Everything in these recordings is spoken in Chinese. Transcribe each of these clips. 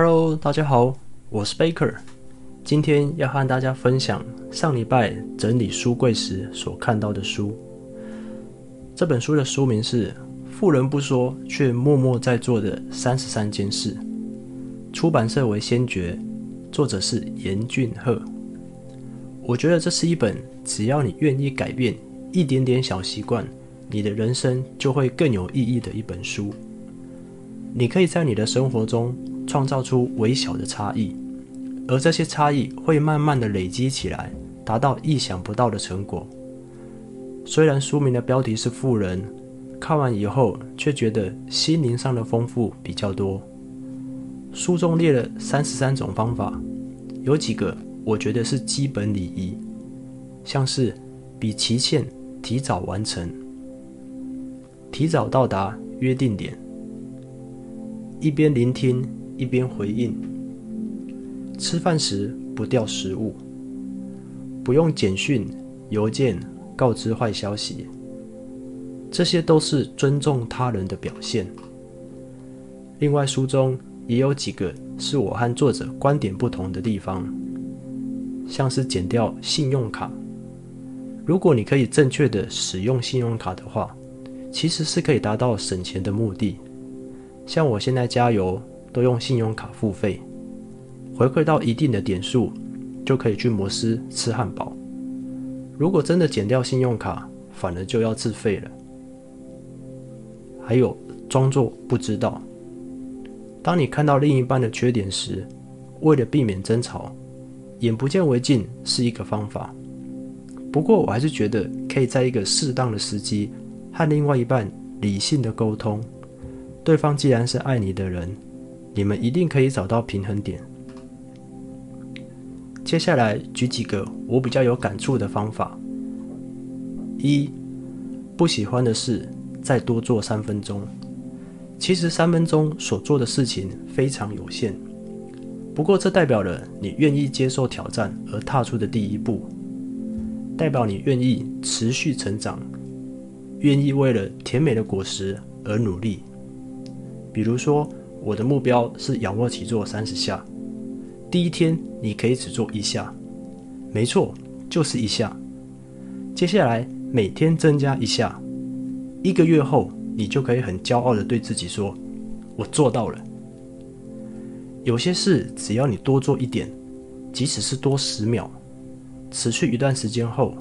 Hello，大家好，我是 Baker，今天要和大家分享上礼拜整理书柜时所看到的书。这本书的书名是《富人不说却默默在做的三十三件事》，出版社为先觉，作者是严俊赫。我觉得这是一本只要你愿意改变一点点小习惯，你的人生就会更有意义的一本书。你可以在你的生活中创造出微小的差异，而这些差异会慢慢的累积起来，达到意想不到的成果。虽然书名的标题是富人，看完以后却觉得心灵上的丰富比较多。书中列了三十三种方法，有几个我觉得是基本礼仪，像是比期限提早完成，提早到达约定点，一边聆听。一边回应，吃饭时不掉食物，不用简讯、邮件告知坏消息，这些都是尊重他人的表现。另外，书中也有几个是我和作者观点不同的地方，像是减掉信用卡。如果你可以正确的使用信用卡的话，其实是可以达到省钱的目的。像我现在加油。都用信用卡付费，回馈到一定的点数，就可以去摩斯吃汉堡。如果真的减掉信用卡，反而就要自费了。还有装作不知道。当你看到另一半的缺点时，为了避免争吵，眼不见为净是一个方法。不过我还是觉得可以在一个适当的时机和另外一半理性的沟通。对方既然是爱你的人。你们一定可以找到平衡点。接下来举几个我比较有感触的方法：一、不喜欢的事再多做三分钟。其实三分钟所做的事情非常有限，不过这代表了你愿意接受挑战而踏出的第一步，代表你愿意持续成长，愿意为了甜美的果实而努力。比如说。我的目标是仰卧起坐三十下。第一天你可以只做一下，没错，就是一下。接下来每天增加一下，一个月后你就可以很骄傲地对自己说：“我做到了。”有些事只要你多做一点，即使是多十秒，持续一段时间后，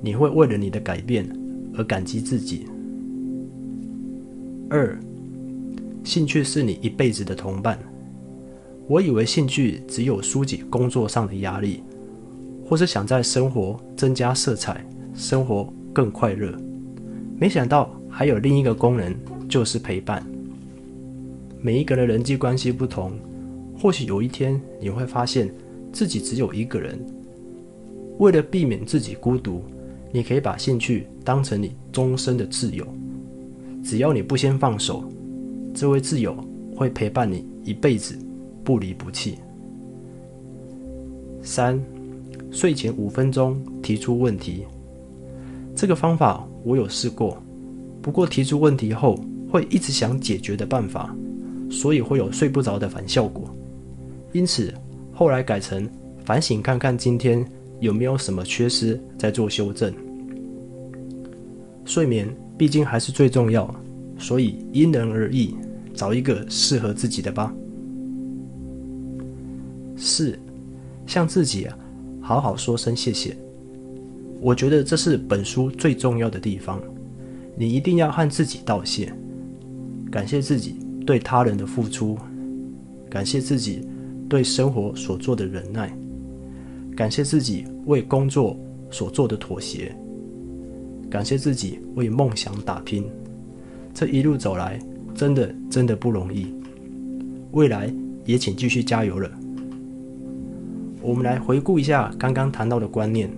你会为了你的改变而感激自己。二。兴趣是你一辈子的同伴。我以为兴趣只有纾解工作上的压力，或是想在生活增加色彩，生活更快乐。没想到还有另一个功能，就是陪伴。每一个人的人际关系不同，或许有一天你会发现自己只有一个人。为了避免自己孤独，你可以把兴趣当成你终身的挚友。只要你不先放手。这位挚友会陪伴你一辈子，不离不弃。三，睡前五分钟提出问题。这个方法我有试过，不过提出问题后会一直想解决的办法，所以会有睡不着的反效果。因此后来改成反省看看今天有没有什么缺失，再做修正。睡眠毕竟还是最重要，所以因人而异。找一个适合自己的吧。四，向自己啊，好好说声谢谢。我觉得这是本书最重要的地方。你一定要和自己道谢，感谢自己对他人的付出，感谢自己对生活所做的忍耐，感谢自己为工作所做的妥协，感谢自己为梦想打拼。这一路走来。真的真的不容易，未来也请继续加油了。我们来回顾一下刚刚谈到的观念，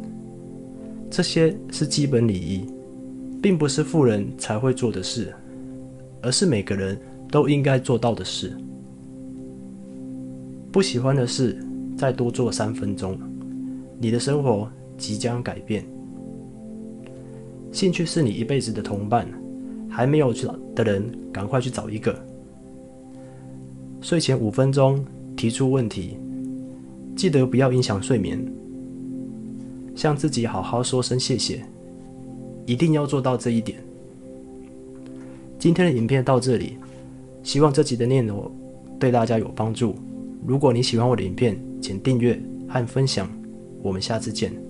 这些是基本礼仪，并不是富人才会做的事，而是每个人都应该做到的事。不喜欢的事，再多做三分钟，你的生活即将改变。兴趣是你一辈子的同伴。还没有找的人，赶快去找一个。睡前五分钟提出问题，记得不要影响睡眠，向自己好好说声谢谢，一定要做到这一点。今天的影片到这里，希望这集的内容对大家有帮助。如果你喜欢我的影片，请订阅和分享。我们下次见。